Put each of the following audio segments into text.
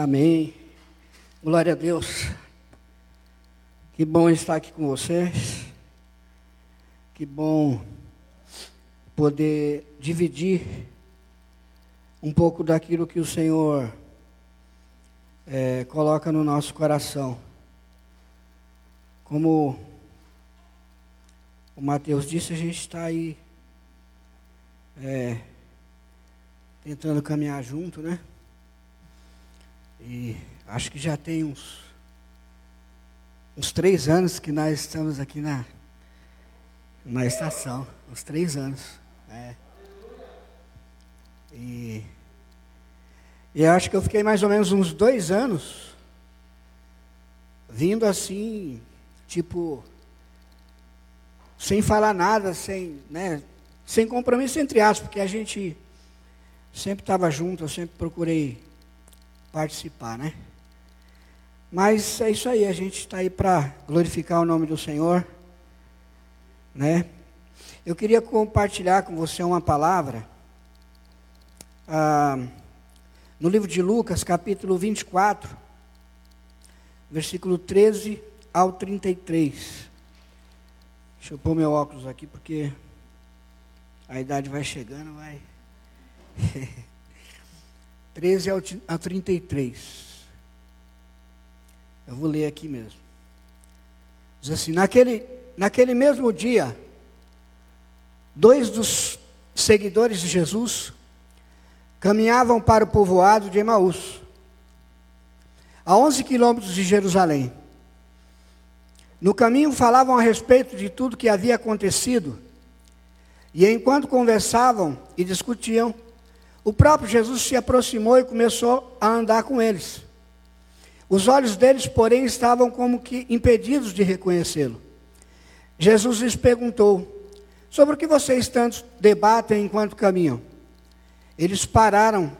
Amém. Glória a Deus. Que bom estar aqui com vocês. Que bom poder dividir um pouco daquilo que o Senhor é, coloca no nosso coração. Como o Mateus disse, a gente está aí é, tentando caminhar junto, né? E acho que já tem uns, uns três anos que nós estamos aqui na, na estação. Uns três anos. É. E, e acho que eu fiquei mais ou menos uns dois anos vindo assim, tipo, sem falar nada, sem, né, sem compromisso entre aspas, porque a gente sempre estava junto, eu sempre procurei participar, né? Mas é isso aí, a gente está aí para glorificar o nome do Senhor, né? Eu queria compartilhar com você uma palavra ah, no livro de Lucas, capítulo 24, versículo 13 ao 33. Deixa eu pôr meu óculos aqui porque a idade vai chegando, vai. 13 a 33. Eu vou ler aqui mesmo. Diz assim: naquele, naquele mesmo dia, dois dos seguidores de Jesus caminhavam para o povoado de Emaús, a 11 quilômetros de Jerusalém. No caminho falavam a respeito de tudo que havia acontecido, e enquanto conversavam e discutiam, o próprio Jesus se aproximou e começou a andar com eles. Os olhos deles, porém, estavam como que impedidos de reconhecê-lo. Jesus lhes perguntou: Sobre o que vocês tantos debatem enquanto caminham? Eles pararam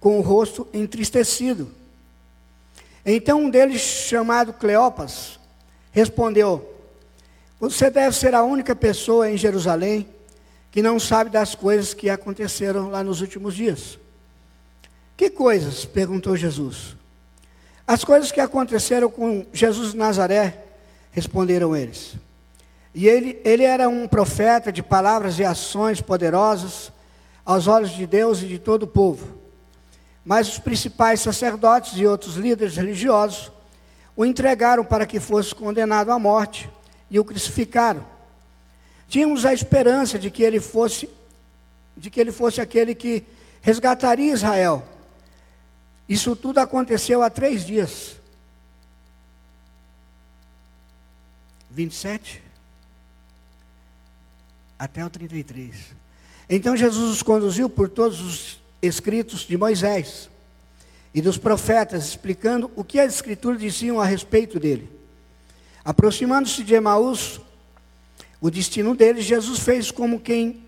com o rosto entristecido. Então um deles, chamado Cleopas, respondeu: Você deve ser a única pessoa em Jerusalém que não sabe das coisas que aconteceram lá nos últimos dias. Que coisas? perguntou Jesus. As coisas que aconteceram com Jesus de Nazaré, responderam eles. E ele, ele era um profeta de palavras e ações poderosas aos olhos de Deus e de todo o povo. Mas os principais sacerdotes e outros líderes religiosos o entregaram para que fosse condenado à morte e o crucificaram. Tínhamos a esperança de que ele fosse de que ele fosse aquele que resgataria Israel. Isso tudo aconteceu há três dias. 27 até o 33. Então Jesus os conduziu por todos os escritos de Moisés e dos profetas, explicando o que as escrituras diziam a respeito dele. Aproximando-se de Emaús, o destino deles, Jesus fez como quem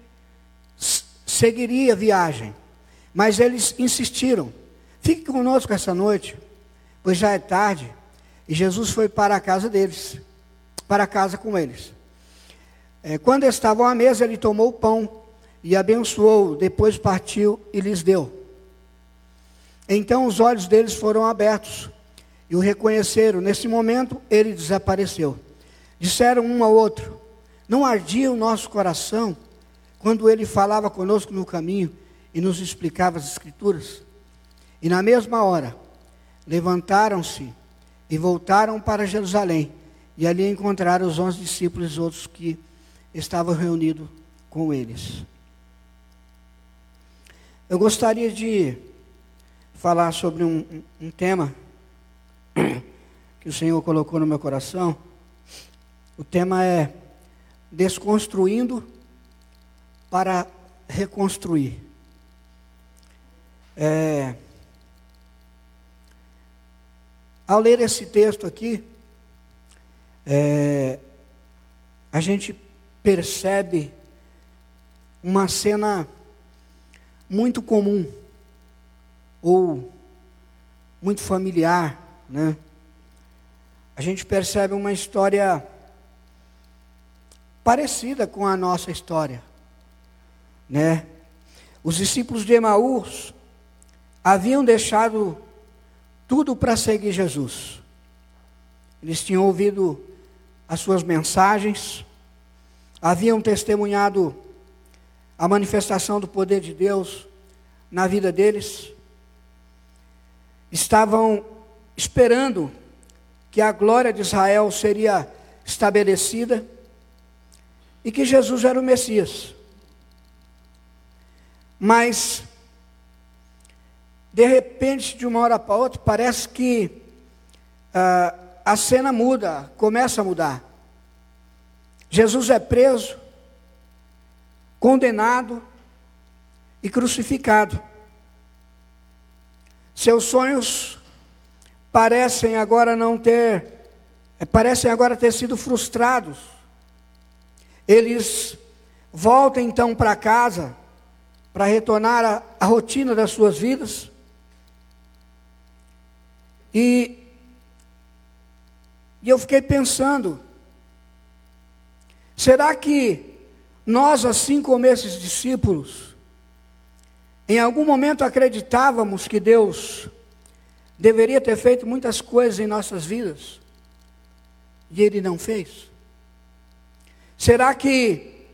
seguiria a viagem. Mas eles insistiram: fique conosco essa noite, pois já é tarde. E Jesus foi para a casa deles, para a casa com eles. É, quando estavam à mesa, ele tomou o pão e abençoou, depois partiu e lhes deu. Então os olhos deles foram abertos e o reconheceram. Nesse momento, ele desapareceu. Disseram um ao outro: não ardia o nosso coração quando ele falava conosco no caminho e nos explicava as Escrituras? E na mesma hora, levantaram-se e voltaram para Jerusalém. E ali encontraram os onze discípulos e outros que estavam reunidos com eles. Eu gostaria de falar sobre um, um tema que o Senhor colocou no meu coração. O tema é desconstruindo para reconstruir. É, ao ler esse texto aqui, é, a gente percebe uma cena muito comum ou muito familiar, né? A gente percebe uma história parecida com a nossa história, né? Os discípulos de Emaús haviam deixado tudo para seguir Jesus. Eles tinham ouvido as suas mensagens, haviam testemunhado a manifestação do poder de Deus na vida deles, estavam esperando que a glória de Israel seria estabelecida e que Jesus era o Messias. Mas, de repente, de uma hora para outra, parece que uh, a cena muda, começa a mudar. Jesus é preso, condenado e crucificado. Seus sonhos parecem agora não ter, parecem agora ter sido frustrados. Eles voltam então para casa para retornar à, rotina das suas vidas. E, e eu fiquei pensando, será que nós, assim como esses discípulos, em algum momento acreditávamos que Deus deveria ter feito muitas coisas em nossas vidas e Ele não fez? Será que,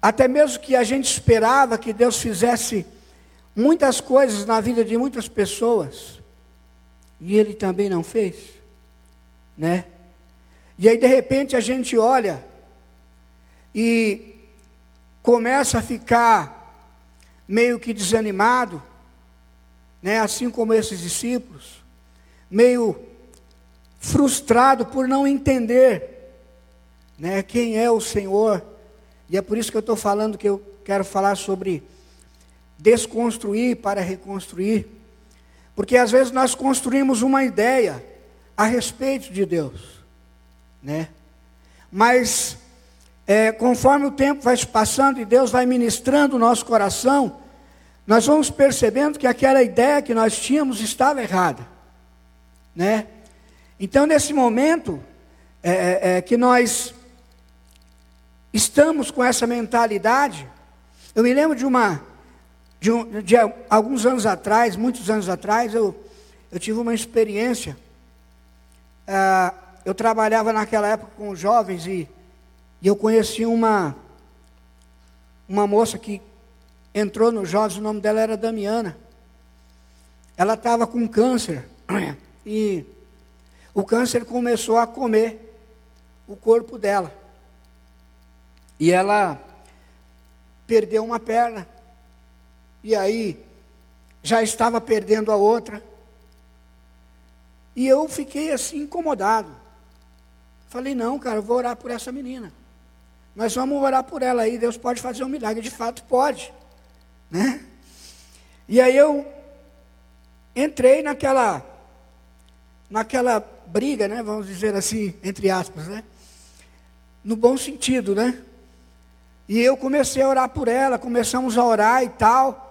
até mesmo que a gente esperava que Deus fizesse muitas coisas na vida de muitas pessoas e Ele também não fez? Né? E aí de repente a gente olha e começa a ficar meio que desanimado, né, assim como esses discípulos, meio frustrado por não entender né, quem é o Senhor. E é por isso que eu estou falando que eu quero falar sobre desconstruir para reconstruir. Porque às vezes nós construímos uma ideia a respeito de Deus, né? Mas é, conforme o tempo vai se passando e Deus vai ministrando o nosso coração, nós vamos percebendo que aquela ideia que nós tínhamos estava errada, né? Então, nesse momento é, é, é que nós estamos com essa mentalidade, eu me lembro de uma, de, um, de alguns anos atrás, muitos anos atrás, eu, eu tive uma experiência. Ah, eu trabalhava naquela época com jovens e e eu conheci uma, uma moça que entrou no Jovens, o nome dela era Damiana. Ela estava com câncer. E o câncer começou a comer o corpo dela. E ela perdeu uma perna. E aí já estava perdendo a outra. E eu fiquei assim incomodado. Falei, não, cara, eu vou orar por essa menina. Nós vamos orar por ela aí, Deus pode fazer um milagre, de fato pode. Né? E aí eu entrei naquela naquela briga, né, vamos dizer assim, entre aspas, né? No bom sentido, né? E eu comecei a orar por ela, começamos a orar e tal.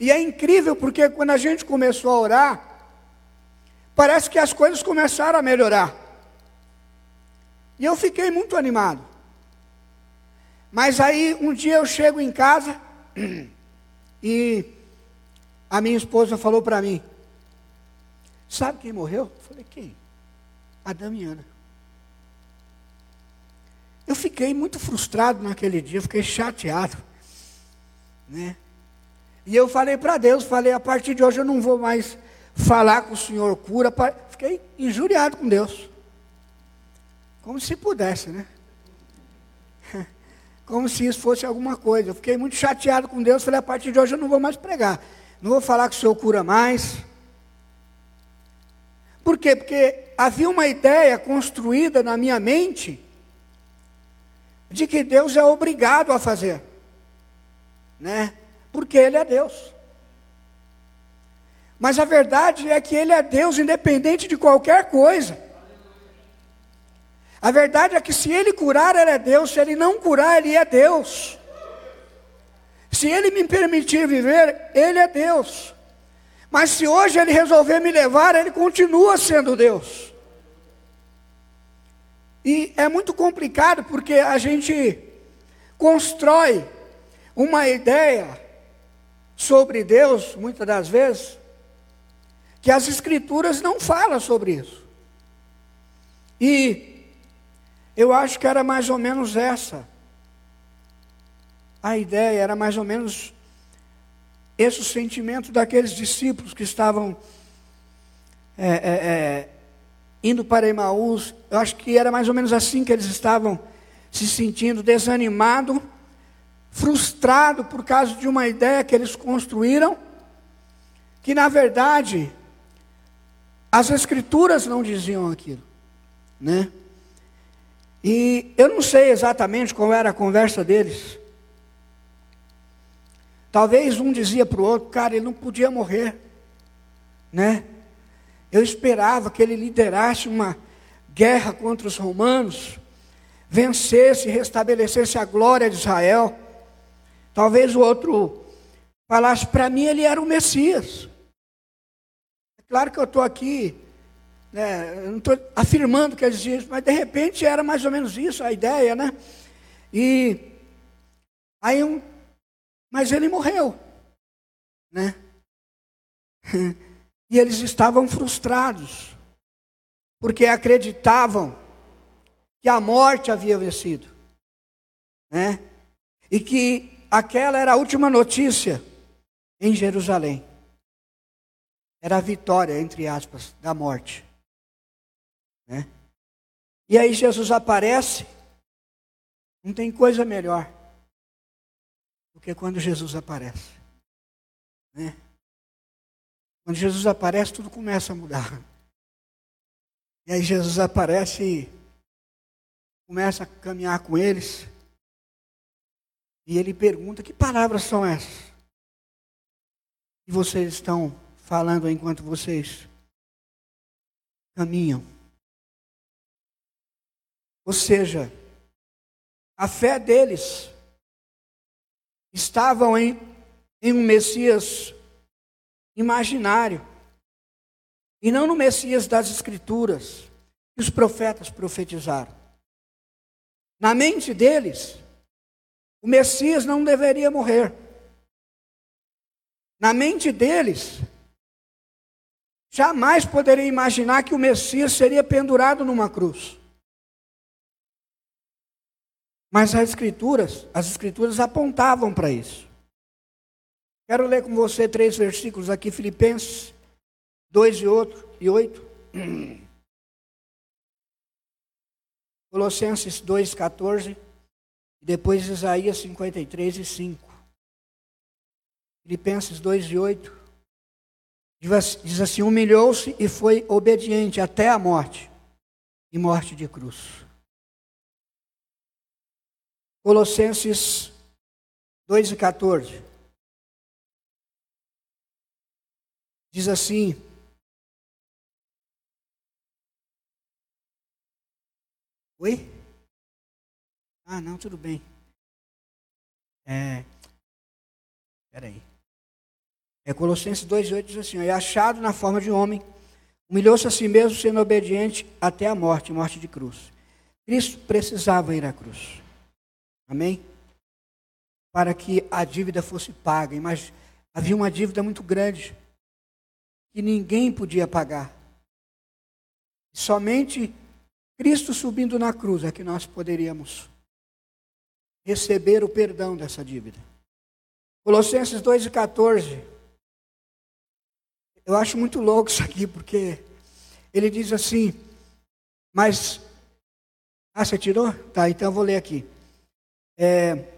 E é incrível porque quando a gente começou a orar, parece que as coisas começaram a melhorar. E eu fiquei muito animado. Mas aí um dia eu chego em casa e a minha esposa falou para mim: Sabe quem morreu? Eu falei: Quem? A Damiana. Eu fiquei muito frustrado naquele dia, fiquei chateado. Né? E eu falei para Deus, falei, a partir de hoje eu não vou mais falar com o Senhor cura. Fiquei injuriado com Deus. Como se pudesse, né? como se isso fosse alguma coisa. Eu fiquei muito chateado com Deus, falei, a partir de hoje eu não vou mais pregar. Não vou falar que o Senhor cura mais. Por quê? Porque havia uma ideia construída na minha mente de que Deus é obrigado a fazer. Né? Porque Ele é Deus. Mas a verdade é que Ele é Deus independente de qualquer coisa. A verdade é que se ele curar, ele é Deus, se ele não curar, ele é Deus. Se ele me permitir viver, ele é Deus. Mas se hoje ele resolver me levar, ele continua sendo Deus. E é muito complicado porque a gente constrói uma ideia sobre Deus, muitas das vezes, que as Escrituras não falam sobre isso. E eu acho que era mais ou menos essa. A ideia era mais ou menos esse o sentimento daqueles discípulos que estavam é, é, é, indo para Emaús. Eu acho que era mais ou menos assim que eles estavam se sentindo desanimado, frustrado por causa de uma ideia que eles construíram, que na verdade as escrituras não diziam aquilo, né? E eu não sei exatamente qual era a conversa deles. Talvez um dizia para o outro, cara, ele não podia morrer, né? Eu esperava que ele liderasse uma guerra contra os romanos, vencesse, restabelecesse a glória de Israel. Talvez o outro falasse, para mim ele era o Messias. É claro que eu estou aqui né, não estou afirmando que eles isso, mas de repente era mais ou menos isso a ideia, né? E aí um, mas ele morreu, né? E eles estavam frustrados, porque acreditavam que a morte havia vencido, né? E que aquela era a última notícia em Jerusalém. Era a vitória, entre aspas, da morte. Né? E aí Jesus aparece, não tem coisa melhor do que quando Jesus aparece. Né? Quando Jesus aparece, tudo começa a mudar. E aí Jesus aparece e começa a caminhar com eles. E ele pergunta: que palavras são essas? Que vocês estão falando enquanto vocês caminham. Ou seja, a fé deles estavam em, em um Messias imaginário e não no Messias das Escrituras que os profetas profetizaram. Na mente deles, o Messias não deveria morrer. Na mente deles, jamais poderia imaginar que o Messias seria pendurado numa cruz. Mas as escrituras, as escrituras apontavam para isso. Quero ler com você três versículos aqui, Filipenses 2 e, outro, e 8. Colossenses 2, 14. E depois Isaías 53 e 5. Filipenses 2 e 8. Diz assim: humilhou-se e foi obediente até a morte e morte de cruz. Colossenses 2 e 14. Diz assim: Oi? Ah, não, tudo bem. É. Peraí. É Colossenses 2, 8 diz assim: É achado na forma de homem, humilhou-se a si mesmo, sendo obediente até a morte morte de cruz. Cristo precisava ir à cruz. Amém? Para que a dívida fosse paga. Mas havia uma dívida muito grande que ninguém podia pagar. Somente Cristo subindo na cruz é que nós poderíamos receber o perdão dessa dívida. Colossenses 2,14. Eu acho muito louco isso aqui, porque ele diz assim, mas. Ah, você tirou? Tá, então eu vou ler aqui. É,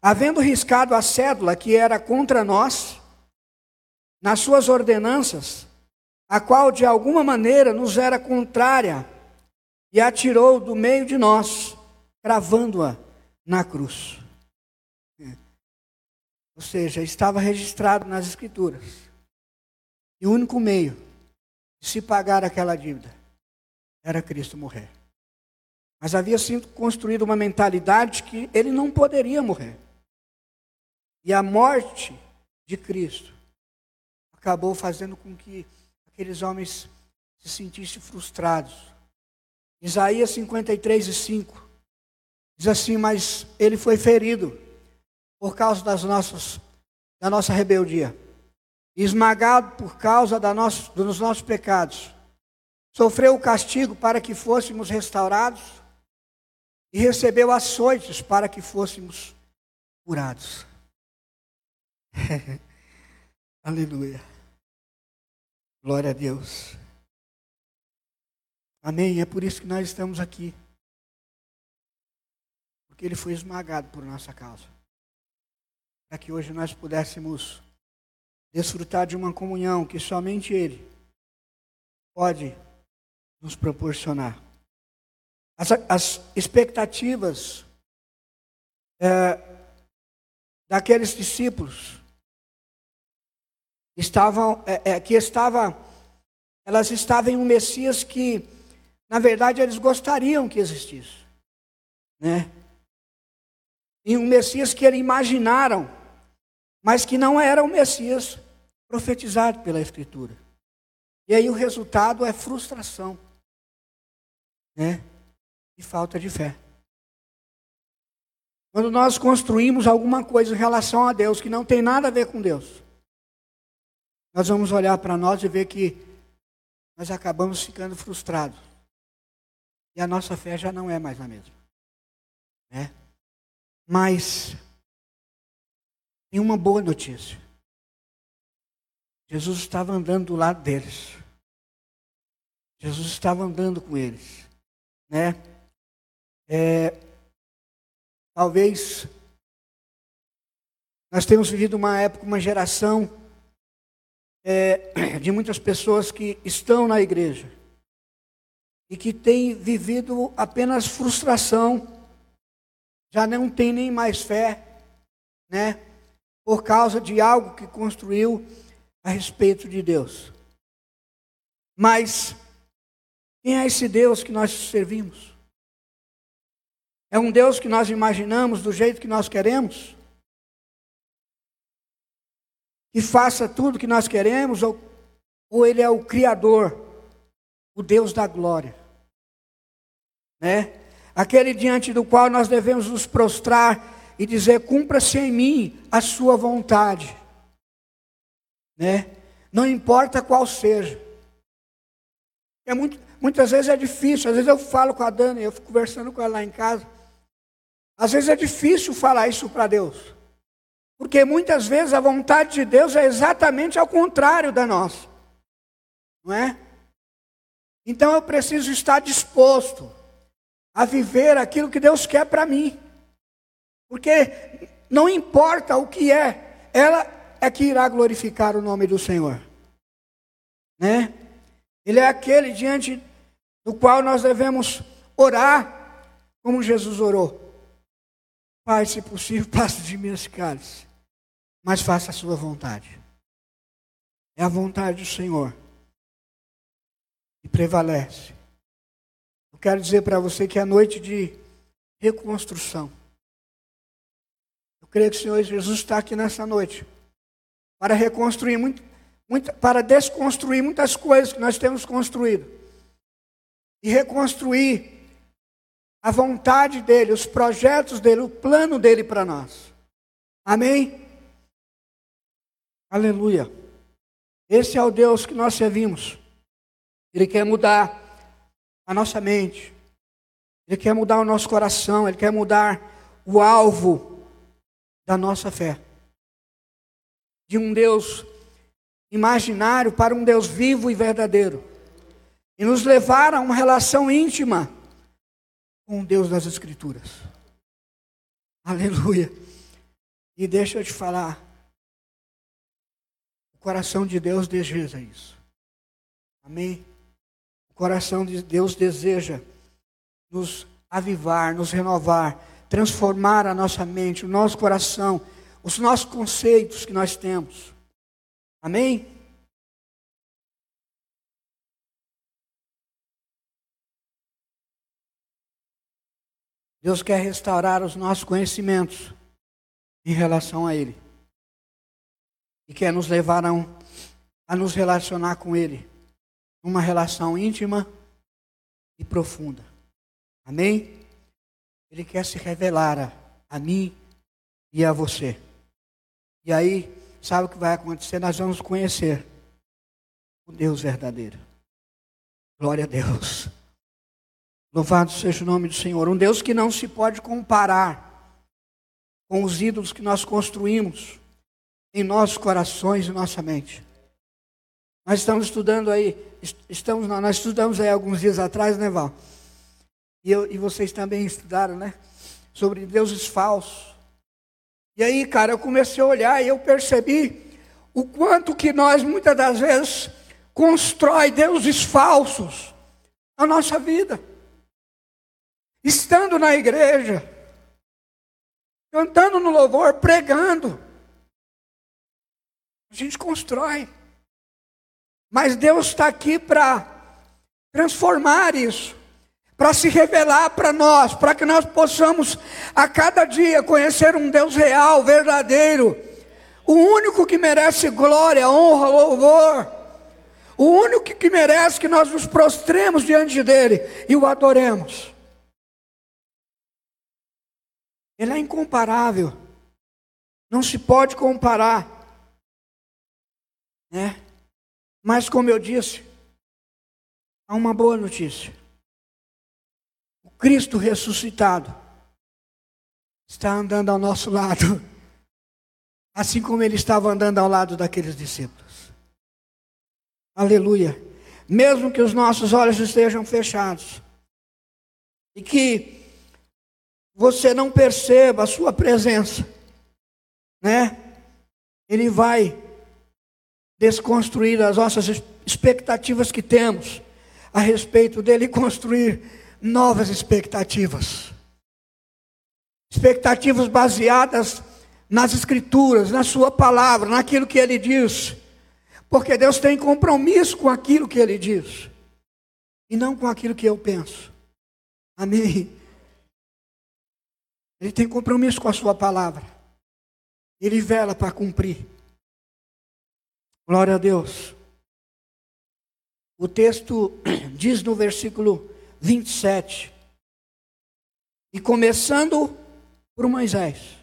havendo riscado a cédula que era contra nós, nas suas ordenanças, a qual de alguma maneira nos era contrária, e atirou do meio de nós, cravando-a na cruz. É. Ou seja, estava registrado nas Escrituras. E o único meio de se pagar aquela dívida era Cristo morrer. Mas havia sido construída uma mentalidade que ele não poderia morrer. E a morte de Cristo acabou fazendo com que aqueles homens se sentissem frustrados. Isaías 53 e 5 diz assim: Mas ele foi ferido por causa das nossas, da nossa rebeldia, esmagado por causa da nosso, dos nossos pecados, sofreu o castigo para que fôssemos restaurados e recebeu açoites para que fôssemos curados. Aleluia. Glória a Deus. Amém. É por isso que nós estamos aqui. Porque ele foi esmagado por nossa causa. Para que hoje nós pudéssemos desfrutar de uma comunhão que somente ele pode nos proporcionar. As, as expectativas é, daqueles discípulos estavam é, é, que estava elas estavam em um Messias que na verdade eles gostariam que existisse, né? Em um Messias que eles imaginaram, mas que não era o Messias profetizado pela Escritura. E aí o resultado é frustração, né? E falta de fé. Quando nós construímos alguma coisa em relação a Deus que não tem nada a ver com Deus, nós vamos olhar para nós e ver que nós acabamos ficando frustrados. E a nossa fé já não é mais a mesma. Né? Mas tem uma boa notícia. Jesus estava andando do lado deles. Jesus estava andando com eles. Né? É, talvez nós temos vivido uma época, uma geração é, de muitas pessoas que estão na igreja e que têm vivido apenas frustração, já não tem nem mais fé, né? Por causa de algo que construiu a respeito de Deus. Mas quem é esse Deus que nós servimos? É um Deus que nós imaginamos do jeito que nós queremos? Que faça tudo que nós queremos? Ou, ou Ele é o Criador, o Deus da glória? Né? Aquele diante do qual nós devemos nos prostrar e dizer: cumpra-se em mim a Sua vontade. Né? Não importa qual seja. É muito, muitas vezes é difícil, às vezes eu falo com a Dani, eu fico conversando com ela lá em casa. Às vezes é difícil falar isso para Deus. Porque muitas vezes a vontade de Deus é exatamente ao contrário da nossa. Não é? Então eu preciso estar disposto a viver aquilo que Deus quer para mim. Porque não importa o que é, ela é que irá glorificar o nome do Senhor. Né? Ele é aquele diante do qual nós devemos orar como Jesus orou. Pai, se possível, passe de mim esse mas faça a sua vontade. É a vontade do Senhor que prevalece. Eu quero dizer para você que é a noite de reconstrução. Eu creio que o Senhor Jesus está aqui nessa noite para reconstruir muito, muito, para desconstruir muitas coisas que nós temos construído e reconstruir a vontade dele, os projetos dele, o plano dele para nós. Amém? Aleluia. Esse é o Deus que nós servimos. Ele quer mudar a nossa mente. Ele quer mudar o nosso coração, ele quer mudar o alvo da nossa fé. De um Deus imaginário para um Deus vivo e verdadeiro. E nos levar a uma relação íntima com o Deus das Escrituras. Aleluia. E deixa eu te falar. O coração de Deus deseja isso. Amém? O coração de Deus deseja nos avivar, nos renovar, transformar a nossa mente, o nosso coração, os nossos conceitos que nós temos. Amém? Deus quer restaurar os nossos conhecimentos em relação a Ele. E quer nos levar a, um, a nos relacionar com Ele. Uma relação íntima e profunda. Amém? Ele quer se revelar a, a mim e a você. E aí, sabe o que vai acontecer? Nós vamos conhecer o Deus verdadeiro. Glória a Deus. Louvado seja o nome do Senhor. Um Deus que não se pode comparar com os ídolos que nós construímos em nossos corações e nossa mente. Nós estamos estudando aí, estamos, nós estudamos aí alguns dias atrás, né, Val? E, eu, e vocês também estudaram, né? Sobre deuses falsos. E aí, cara, eu comecei a olhar e eu percebi o quanto que nós muitas das vezes constrói deuses falsos na nossa vida. Estando na igreja, cantando no louvor, pregando. A gente constrói. Mas Deus está aqui para transformar isso, para se revelar para nós, para que nós possamos a cada dia conhecer um Deus real, verdadeiro, o único que merece glória, honra, louvor, o único que merece que nós nos prostremos diante dele e o adoremos. Ele é incomparável. Não se pode comparar. Né? Mas como eu disse, há uma boa notícia. O Cristo ressuscitado está andando ao nosso lado, assim como ele estava andando ao lado daqueles discípulos. Aleluia. Mesmo que os nossos olhos estejam fechados e que você não perceba a sua presença, né? Ele vai desconstruir as nossas expectativas que temos a respeito dele e construir novas expectativas. Expectativas baseadas nas escrituras, na sua palavra, naquilo que ele diz. Porque Deus tem compromisso com aquilo que ele diz e não com aquilo que eu penso. Amém. Ele tem compromisso com a sua palavra. Ele vela para cumprir. Glória a Deus. O texto diz no versículo 27. E começando por Moisés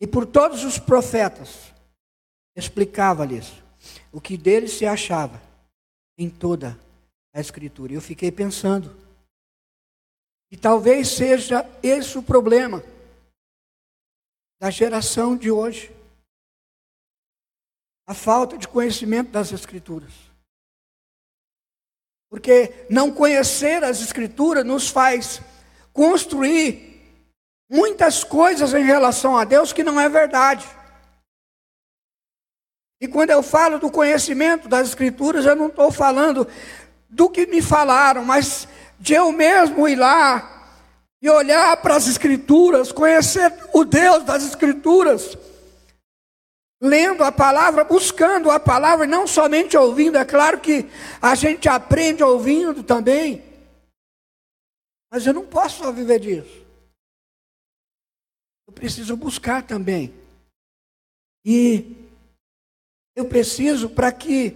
e por todos os profetas, explicava-lhes o que deles se achava em toda a Escritura. E eu fiquei pensando, e talvez seja esse o problema da geração de hoje. A falta de conhecimento das Escrituras. Porque não conhecer as Escrituras nos faz construir muitas coisas em relação a Deus que não é verdade. E quando eu falo do conhecimento das Escrituras, eu não estou falando do que me falaram, mas de eu mesmo ir lá e olhar para as Escrituras, conhecer o Deus das Escrituras, lendo a palavra, buscando a palavra, não somente ouvindo. É claro que a gente aprende ouvindo também, mas eu não posso só viver disso. Eu preciso buscar também. E eu preciso para que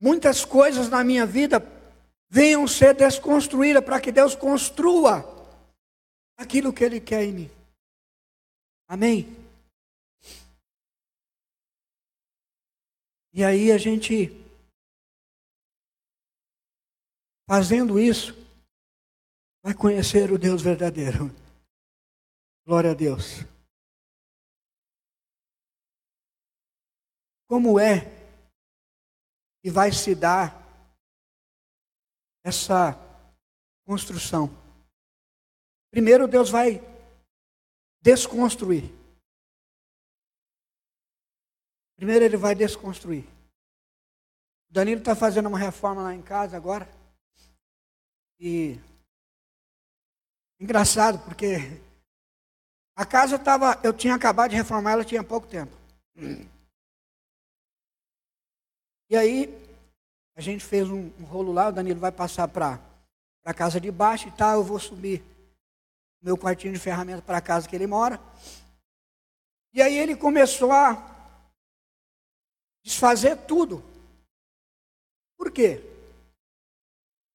muitas coisas na minha vida venham ser desconstruídas para que Deus construa aquilo que Ele quer em mim. Amém? E aí a gente, fazendo isso, vai conhecer o Deus verdadeiro. Glória a Deus. Como é que vai se dar essa construção. Primeiro, Deus vai desconstruir. Primeiro, Ele vai desconstruir. O Danilo está fazendo uma reforma lá em casa agora. E. Engraçado, porque a casa estava. Eu tinha acabado de reformar ela tinha pouco tempo. E aí, a gente fez um, um rolo lá, o Danilo vai passar para a casa de baixo e tal, eu vou subir meu quartinho de ferramenta para a casa que ele mora. E aí ele começou a desfazer tudo. Por quê?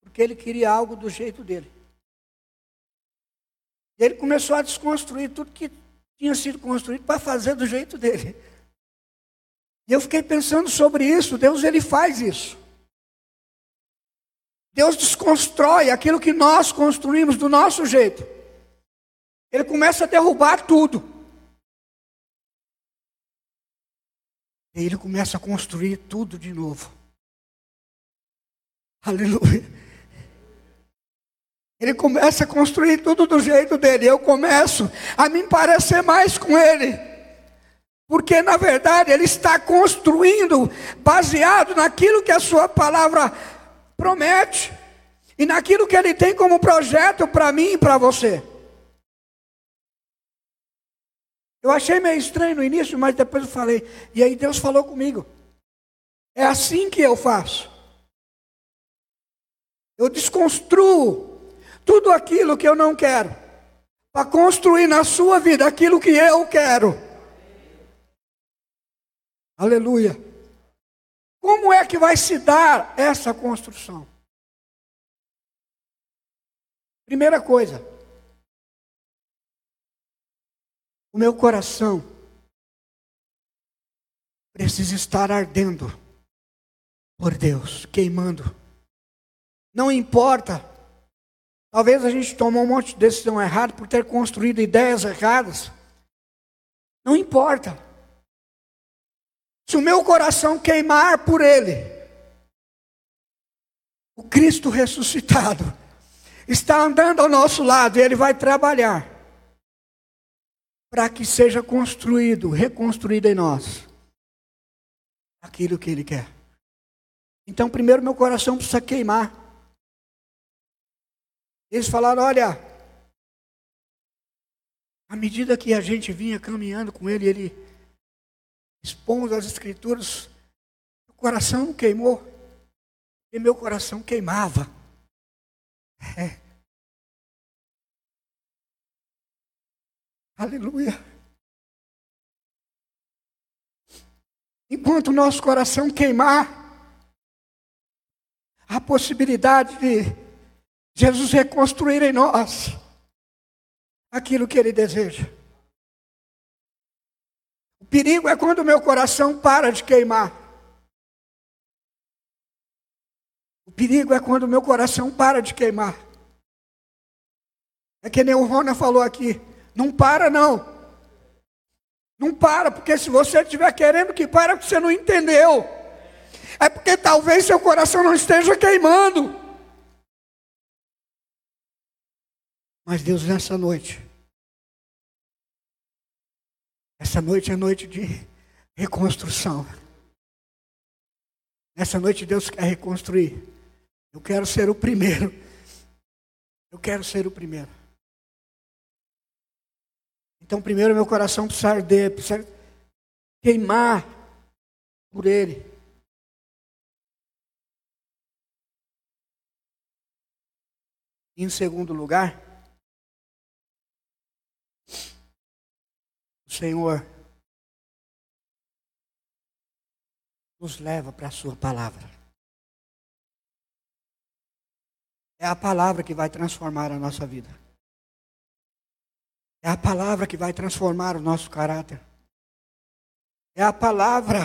Porque ele queria algo do jeito dele. E ele começou a desconstruir tudo que tinha sido construído para fazer do jeito dele. E eu fiquei pensando sobre isso. Deus, ele faz isso. Deus desconstrói aquilo que nós construímos do nosso jeito. Ele começa a derrubar tudo. E ele começa a construir tudo de novo. Aleluia. Ele começa a construir tudo do jeito dele. Eu começo a me parecer mais com ele. Porque na verdade ele está construindo baseado naquilo que a sua palavra promete e naquilo que ele tem como projeto para mim e para você. Eu achei meio estranho no início, mas depois eu falei. E aí Deus falou comigo. É assim que eu faço. Eu desconstruo tudo aquilo que eu não quero, para construir na sua vida aquilo que eu quero. Aleluia. Como é que vai se dar essa construção? Primeira coisa, O meu coração precisa estar ardendo por Deus, queimando. Não importa. Talvez a gente tomou um monte de decisão errada por ter construído ideias erradas. Não importa. Se o meu coração queimar por Ele, o Cristo ressuscitado está andando ao nosso lado e Ele vai trabalhar para que seja construído, reconstruído em nós aquilo que Ele quer. Então, primeiro, meu coração precisa queimar. Eles falaram: olha, à medida que a gente vinha caminhando com Ele, Ele expondo as Escrituras, o coração queimou, e meu coração queimava. É. Aleluia. Enquanto o nosso coração queimar, a possibilidade de Jesus reconstruir em nós aquilo que Ele deseja. O perigo é quando o meu coração para de queimar. O perigo é quando o meu coração para de queimar. É que nem o Rona falou aqui. Não para, não. Não para, porque se você estiver querendo que para, você não entendeu. É porque talvez seu coração não esteja queimando. Mas Deus, nessa noite, essa noite é noite de reconstrução. Nessa noite Deus quer reconstruir. Eu quero ser o primeiro. Eu quero ser o primeiro. Então, primeiro, meu coração precisa arder, precisa queimar por Ele. Em segundo lugar, o Senhor nos leva para a Sua palavra. É a palavra que vai transformar a nossa vida. É a palavra que vai transformar o nosso caráter. É a palavra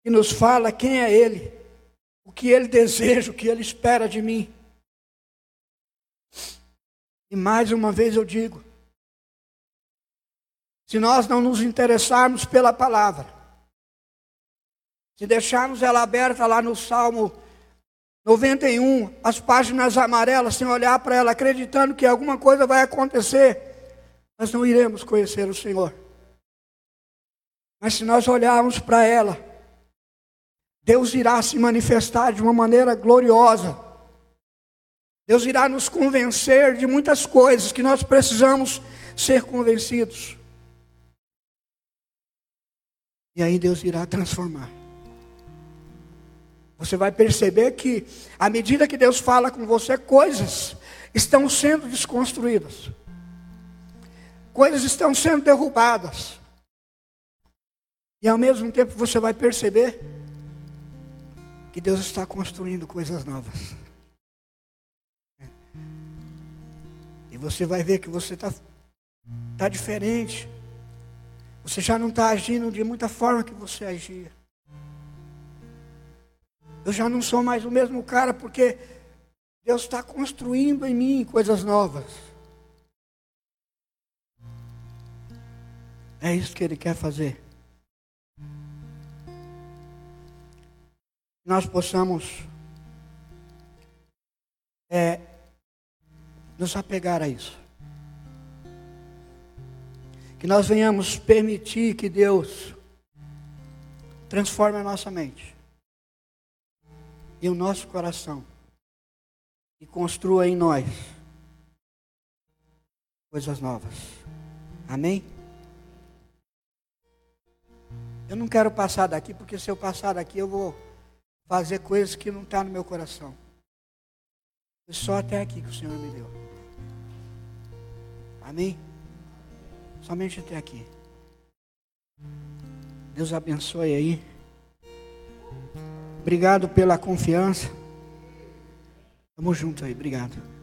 que nos fala quem é Ele, o que Ele deseja, o que Ele espera de mim. E mais uma vez eu digo: se nós não nos interessarmos pela palavra, se deixarmos ela aberta lá no Salmo 91, as páginas amarelas, sem olhar para ela, acreditando que alguma coisa vai acontecer, nós não iremos conhecer o Senhor. Mas se nós olharmos para ela, Deus irá se manifestar de uma maneira gloriosa. Deus irá nos convencer de muitas coisas que nós precisamos ser convencidos. E aí Deus irá transformar. Você vai perceber que, à medida que Deus fala com você, coisas estão sendo desconstruídas coisas estão sendo derrubadas. E ao mesmo tempo você vai perceber que Deus está construindo coisas novas. E você vai ver que você está tá diferente. Você já não está agindo de muita forma que você agia. Eu já não sou mais o mesmo cara porque Deus está construindo em mim coisas novas. É isso que Ele quer fazer. Nós possamos é, nos apegar a isso. Que nós venhamos permitir que Deus transforme a nossa mente e o nosso coração e construa em nós coisas novas. Amém? Eu não quero passar daqui, porque se eu passar daqui eu vou fazer coisas que não estão tá no meu coração. Foi só até aqui que o Senhor me deu. Amém? Somente até aqui. Deus abençoe aí. Obrigado pela confiança. Tamo junto aí, obrigado.